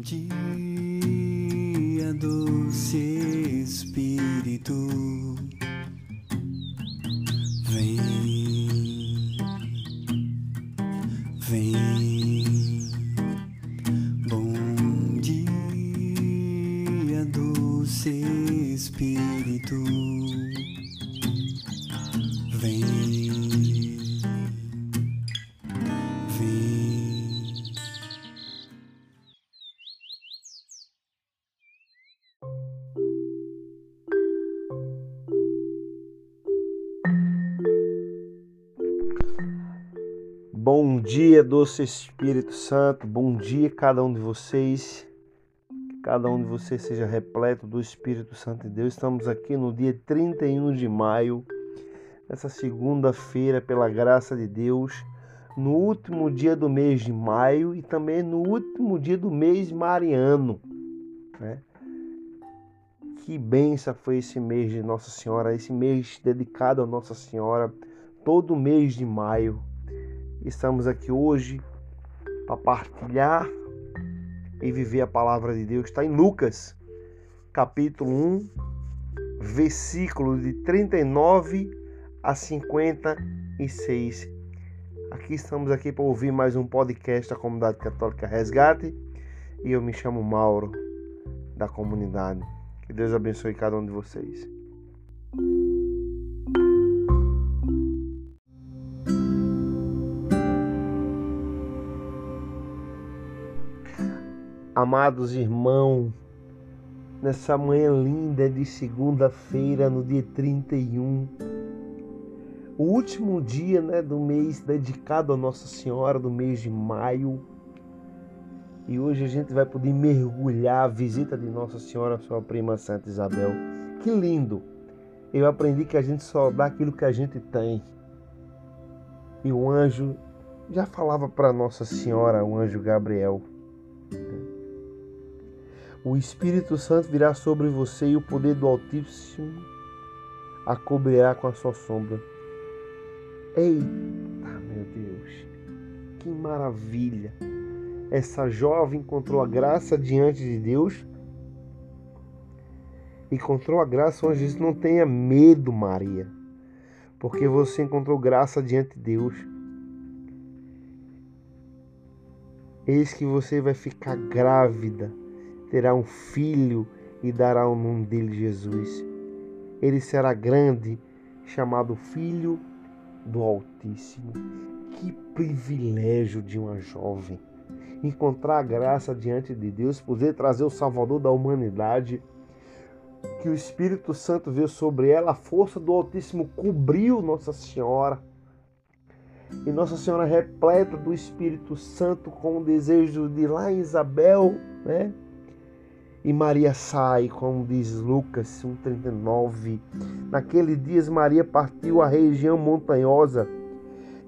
dia, doce Espírito, dia, doce Espírito Santo. Bom dia, cada um de vocês. Que cada um de vocês seja repleto do Espírito Santo de Deus. Estamos aqui no dia 31 de maio, nessa segunda-feira, pela graça de Deus, no último dia do mês de maio e também no último dia do mês mariano. Né? Que benção foi esse mês de Nossa Senhora, esse mês dedicado a Nossa Senhora, todo mês de maio. Estamos aqui hoje para partilhar e viver a palavra de Deus. Está em Lucas, capítulo 1, versículos de 39 a 56. Aqui estamos aqui para ouvir mais um podcast da Comunidade Católica Resgate e eu me chamo Mauro da comunidade. Que Deus abençoe cada um de vocês. Amados irmãos, nessa manhã linda de segunda-feira, no dia 31, o último dia né, do mês dedicado a Nossa Senhora, do mês de maio. E hoje a gente vai poder mergulhar a visita de Nossa Senhora, sua prima Santa Isabel. Que lindo! Eu aprendi que a gente só dá aquilo que a gente tem. E o anjo já falava para Nossa Senhora, o anjo Gabriel. O Espírito Santo virá sobre você e o poder do Altíssimo a cobrirá com a sua sombra. Eita, meu Deus, que maravilha! Essa jovem encontrou a graça diante de Deus. Encontrou a graça onde diz: Não tenha medo, Maria, porque você encontrou graça diante de Deus. Eis que você vai ficar grávida terá um filho e dará o nome dele Jesus. Ele será grande, chamado Filho do Altíssimo. Que privilégio de uma jovem encontrar a graça diante de Deus, poder trazer o Salvador da humanidade. Que o Espírito Santo veio sobre ela, a força do Altíssimo cobriu Nossa Senhora. E Nossa Senhora repleta do Espírito Santo com o desejo de lá em Isabel, né? E Maria sai, como diz Lucas 1,39. Naquele dias Maria partiu à região montanhosa,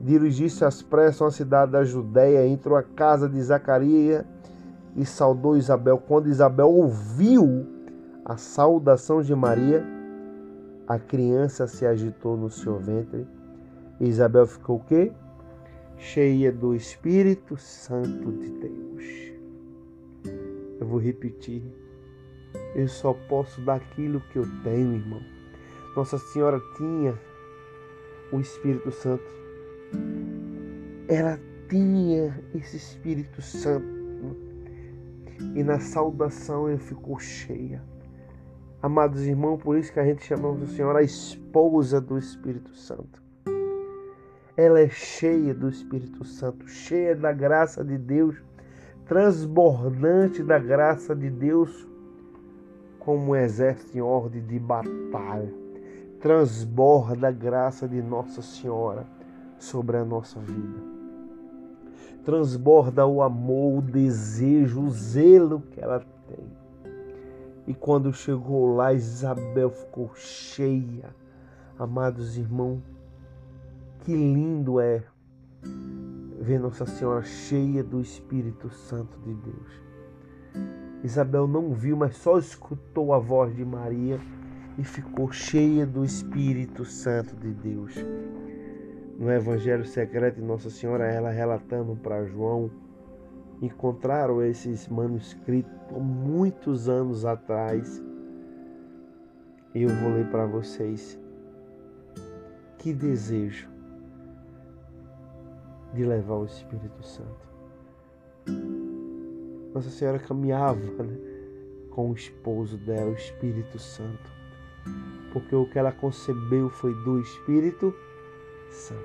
dirigiu-se às pressas à cidade da Judéia, entrou à casa de Zacarias e saudou Isabel. Quando Isabel ouviu a saudação de Maria, a criança se agitou no seu ventre. E Isabel ficou o quê? Cheia do Espírito Santo de Deus. Eu vou repetir. Eu só posso dar aquilo que eu tenho, irmão. Nossa Senhora tinha o Espírito Santo. Ela tinha esse Espírito Santo. E na saudação ele ficou cheia. Amados irmãos, por isso que a gente chama Nossa Senhora a esposa do Espírito Santo. Ela é cheia do Espírito Santo, cheia da graça de Deus transbordante da graça de Deus, como um exército em ordem de batalha. Transborda a graça de Nossa Senhora sobre a nossa vida. Transborda o amor, o desejo, o zelo que ela tem. E quando chegou lá, Isabel ficou cheia. Amados irmãos, que lindo é ver Nossa Senhora cheia do Espírito Santo de Deus. Isabel não viu, mas só escutou a voz de Maria e ficou cheia do Espírito Santo de Deus. No Evangelho secreto de Nossa Senhora, ela relatando para João encontraram esses manuscritos muitos anos atrás. Eu vou ler para vocês. Que desejo de levar o Espírito Santo. Nossa Senhora caminhava né, com o esposo dela, o Espírito Santo, porque o que ela concebeu foi do Espírito Santo,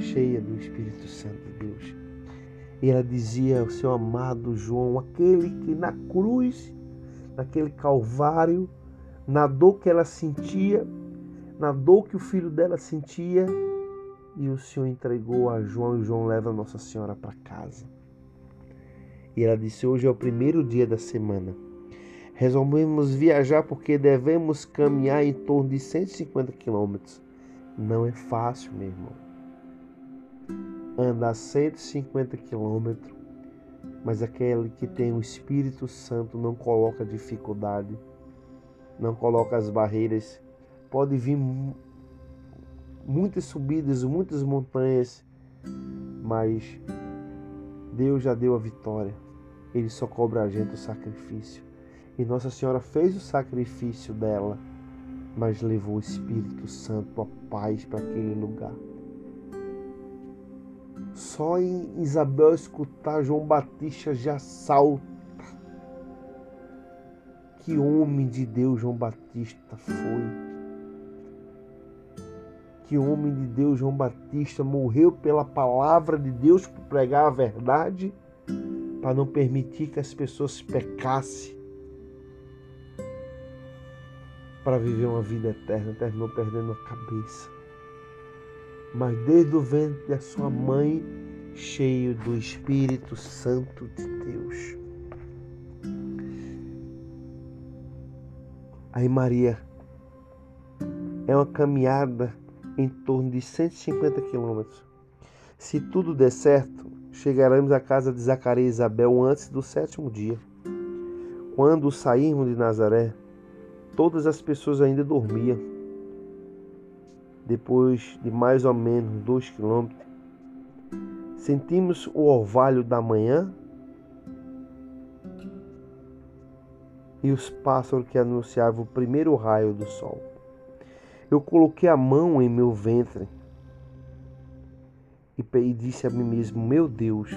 cheia do Espírito Santo de Deus. E ela dizia ao seu amado João, aquele que na cruz, naquele calvário, na dor que ela sentia, na dor que o filho dela sentia, e o Senhor entregou a João e João leva Nossa Senhora para casa. E ela disse: Hoje é o primeiro dia da semana. Resolvemos viajar porque devemos caminhar em torno de 150 quilômetros. Não é fácil, meu irmão. Andar 150 quilômetros, mas aquele que tem o Espírito Santo não coloca dificuldade, não coloca as barreiras. Pode vir muitas subidas, muitas montanhas, mas Deus já deu a vitória. Ele só cobra a gente o sacrifício. E Nossa Senhora fez o sacrifício dela, mas levou o Espírito Santo, a paz para aquele lugar. Só em Isabel escutar João Batista já salta. Que homem de Deus João Batista foi que o homem de Deus João Batista morreu pela palavra de Deus para pregar a verdade, para não permitir que as pessoas pecassem, para viver uma vida eterna, terminou perdendo a cabeça. Mas desde o ventre da sua mãe, cheio do Espírito Santo de Deus. Aí Maria é uma caminhada em torno de 150 quilômetros. Se tudo der certo, chegaremos à casa de Zacarias e Isabel antes do sétimo dia. Quando sairmos de Nazaré, todas as pessoas ainda dormiam. Depois de mais ou menos dois quilômetros, sentimos o orvalho da manhã e os pássaros que anunciavam o primeiro raio do sol. Eu coloquei a mão em meu ventre e disse a mim mesmo: Meu Deus,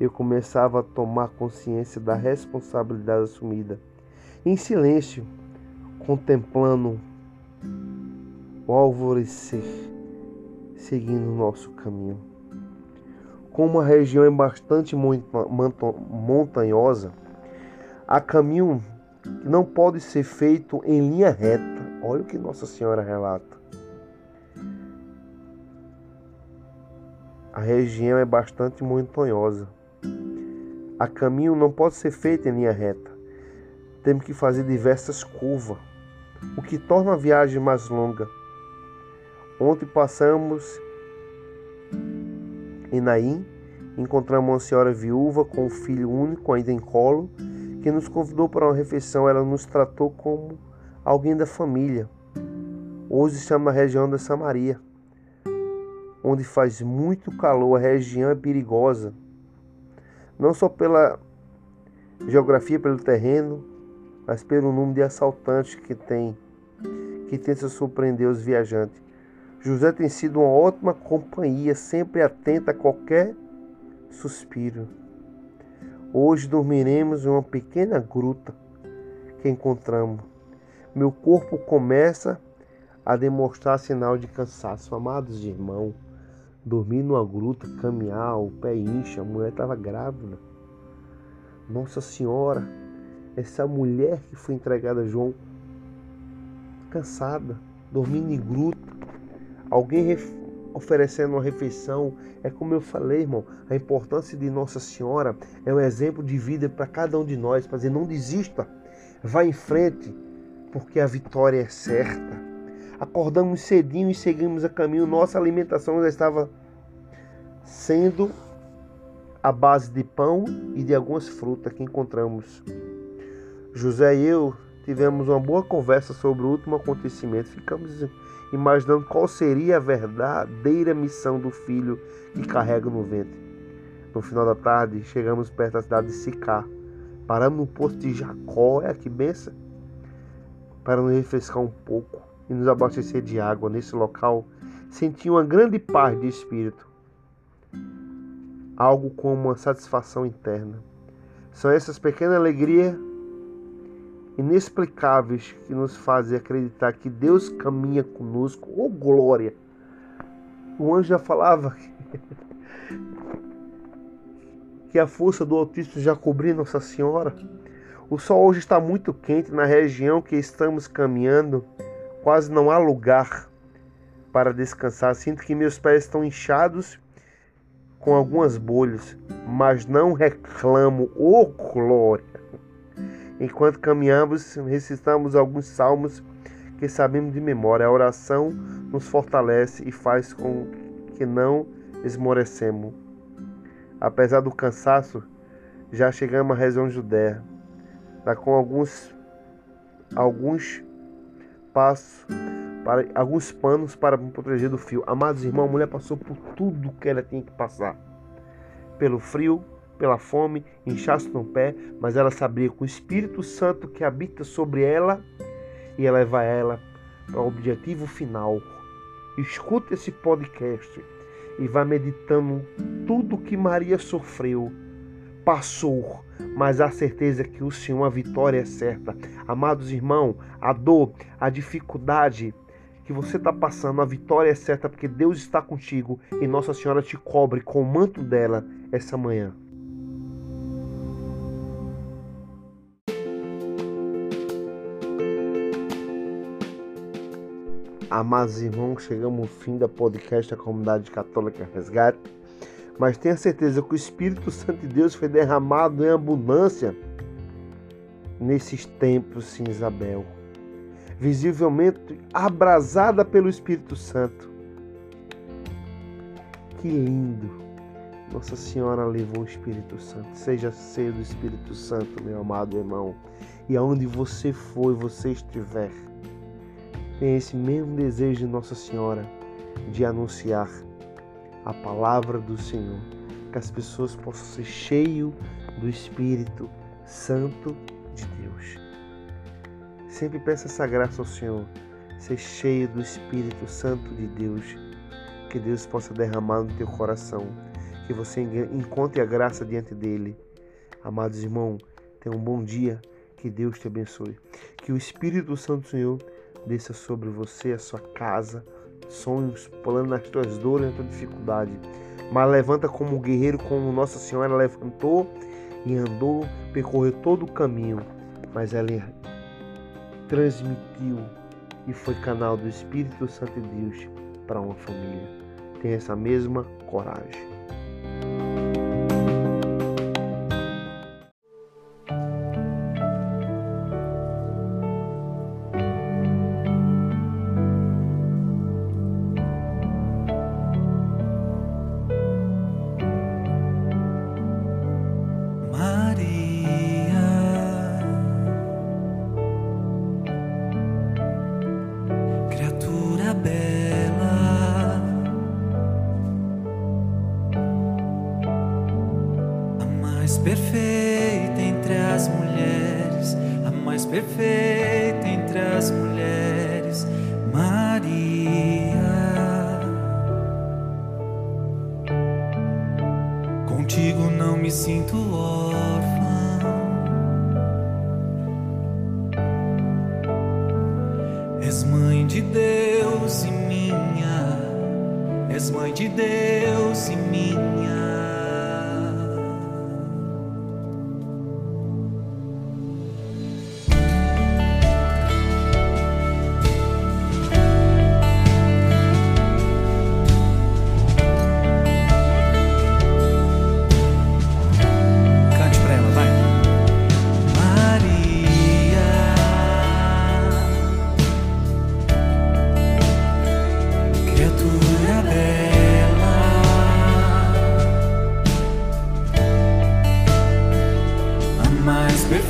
eu começava a tomar consciência da responsabilidade assumida. Em silêncio, contemplando o alvorecer, seguindo o nosso caminho. Como a região é bastante montanhosa, há caminho que não pode ser feito em linha reta Olha o que Nossa Senhora relata. A região é bastante montanhosa. A caminho não pode ser feito em linha reta. Temos que fazer diversas curvas, o que torna a viagem mais longa. Ontem passamos em Naim, encontramos uma senhora viúva com um filho único ainda em colo, que nos convidou para uma refeição. Ela nos tratou como alguém da família. Hoje estamos na região da Samaria, onde faz muito calor, a região é perigosa, não só pela geografia, pelo terreno, mas pelo número de assaltantes que tem, que tenta surpreender os viajantes. José tem sido uma ótima companhia, sempre atenta a qualquer suspiro. Hoje dormiremos em uma pequena gruta que encontramos meu corpo começa a demonstrar sinal de cansaço. Amados irmãos, dormir numa gruta, caminhar, o pé incha, a mulher estava grávida. Nossa Senhora, essa mulher que foi entregada a João, cansada, dormindo em gruta, alguém oferecendo uma refeição. É como eu falei, irmão, a importância de Nossa Senhora é um exemplo de vida para cada um de nós, para dizer, não desista, vá em frente, porque a vitória é certa. Acordamos cedinho e seguimos a caminho. Nossa alimentação já estava sendo a base de pão e de algumas frutas que encontramos. José e eu tivemos uma boa conversa sobre o último acontecimento. Ficamos imaginando qual seria a verdadeira missão do filho que carrega no ventre. No final da tarde, chegamos perto da cidade de Sicá. Paramos no posto de Jacó, é que benção, para nos refrescar um pouco e nos abastecer de água. Nesse local, senti uma grande paz de espírito, algo como uma satisfação interna. São essas pequenas alegrias inexplicáveis que nos fazem acreditar que Deus caminha conosco. Oh, glória! O anjo já falava que a força do Altíssimo já cobriu Nossa Senhora. O sol hoje está muito quente na região que estamos caminhando. Quase não há lugar para descansar. Sinto que meus pés estão inchados com algumas bolhas, mas não reclamo. Oh, glória! Enquanto caminhamos, recitamos alguns salmos que sabemos de memória. A oração nos fortalece e faz com que não esmorecemos. Apesar do cansaço, já chegamos à região Judéia, tá com alguns alguns passos para alguns panos para proteger do frio. Amados irmãos, a mulher passou por tudo que ela tinha que passar. Pelo frio, pela fome, inchaço no pé, mas ela sabia que o Espírito Santo que habita sobre ela ia levar ela para o objetivo final. Escuta esse podcast e vá meditando tudo que Maria sofreu, passou, mas a certeza que o Senhor, a vitória é certa. Amados irmãos, a dor, a dificuldade que você está passando, a vitória é certa porque Deus está contigo e Nossa Senhora te cobre com o manto dela essa manhã. Amados irmãos, chegamos ao fim da podcast da Comunidade Católica Resgate. Mas tenha certeza que o Espírito Santo de Deus foi derramado em abundância nesses tempos, sim, Isabel. Visivelmente abrasada pelo Espírito Santo. Que lindo! Nossa Senhora levou o Espírito Santo. Seja cheio do Espírito Santo, meu amado irmão. E aonde você for você estiver tem esse mesmo desejo de Nossa Senhora de anunciar a palavra do Senhor, que as pessoas possam ser cheias do Espírito Santo de Deus. Sempre peça essa graça ao Senhor, ser cheio do Espírito Santo de Deus, que Deus possa derramar no teu coração, que você encontre a graça diante dele. Amados irmãos, tenha um bom dia, que Deus te abençoe. Que o Espírito Santo do Senhor desça sobre você, a sua casa, sonhos, planos nas tuas dores, na tua dificuldade. Mas levanta como guerreiro, como Nossa Senhora levantou e andou, percorreu todo o caminho, mas ela transmitiu e foi canal do Espírito Santo de Deus para uma família. Tenha essa mesma coragem. Contigo não me sinto órfão. És mãe de Deus e minha, és mãe de Deus e minha.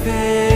Baby.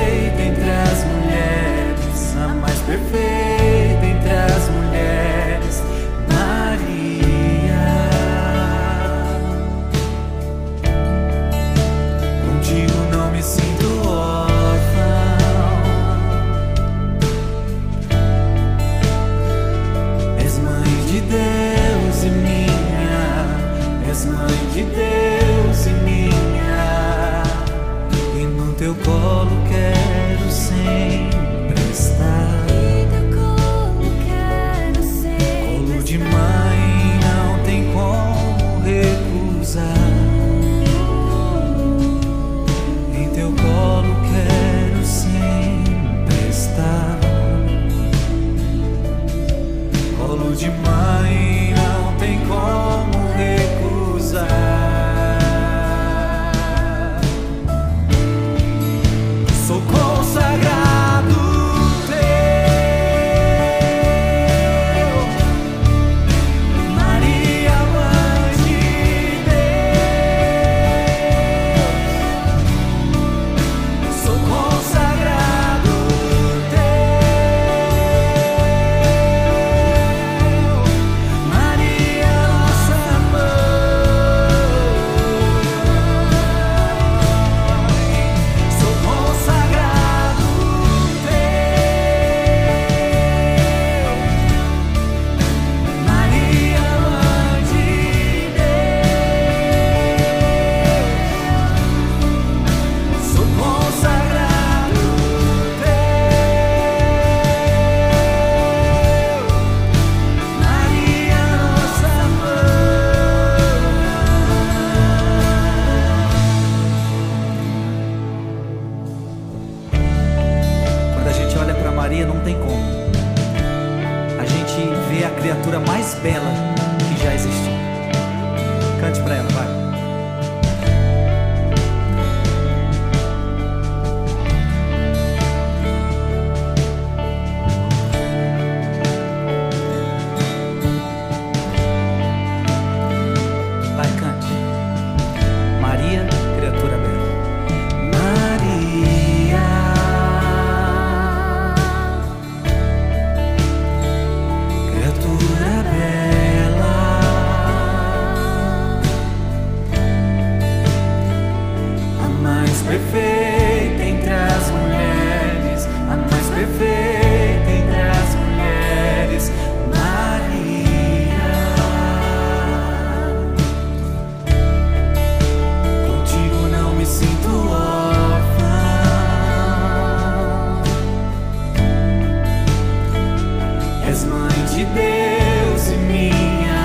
És mãe de Deus e minha,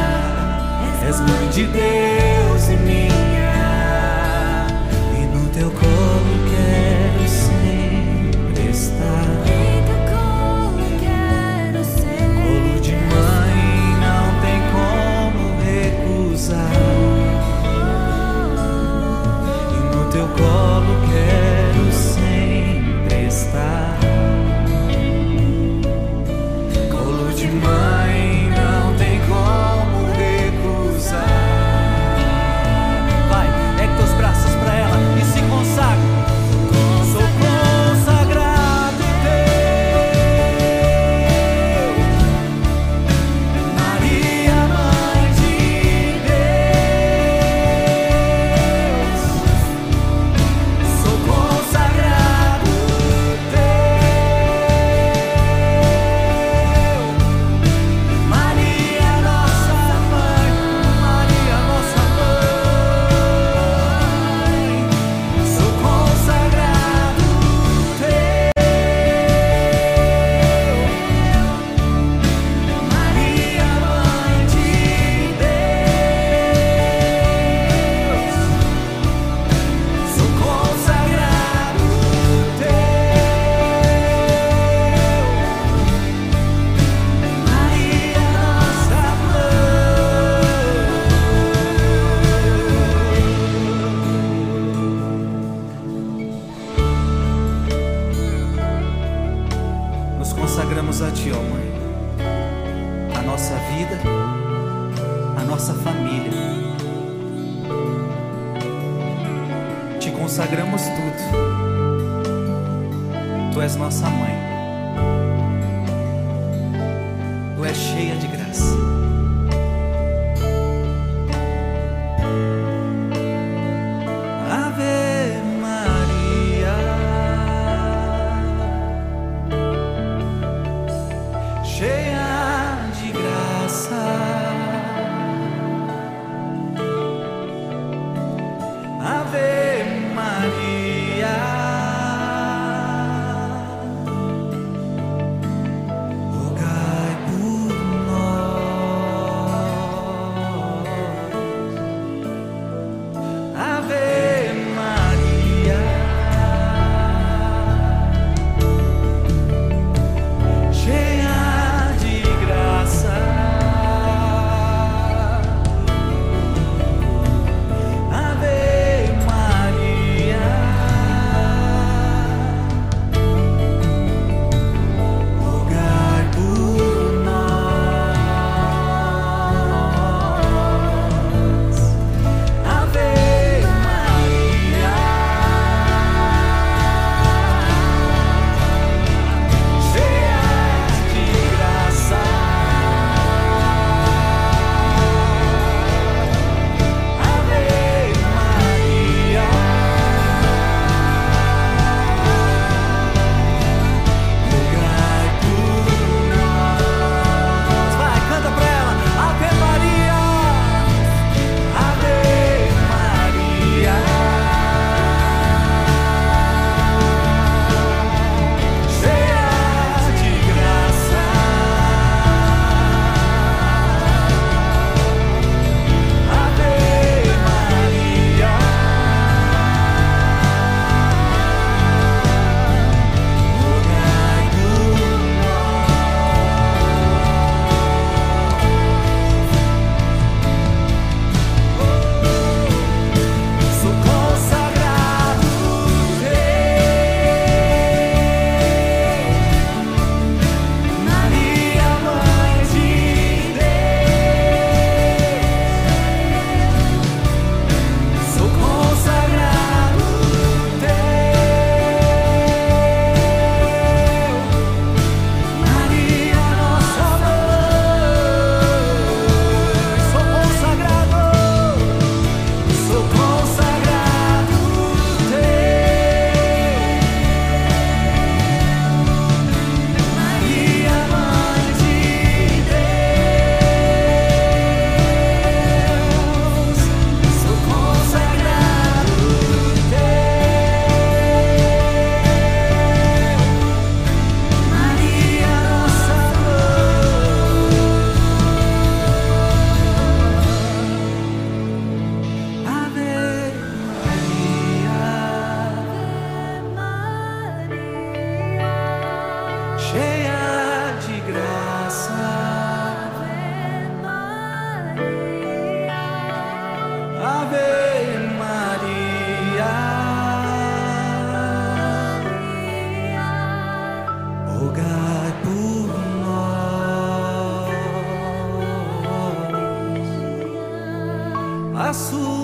és mãe de Deus. passos.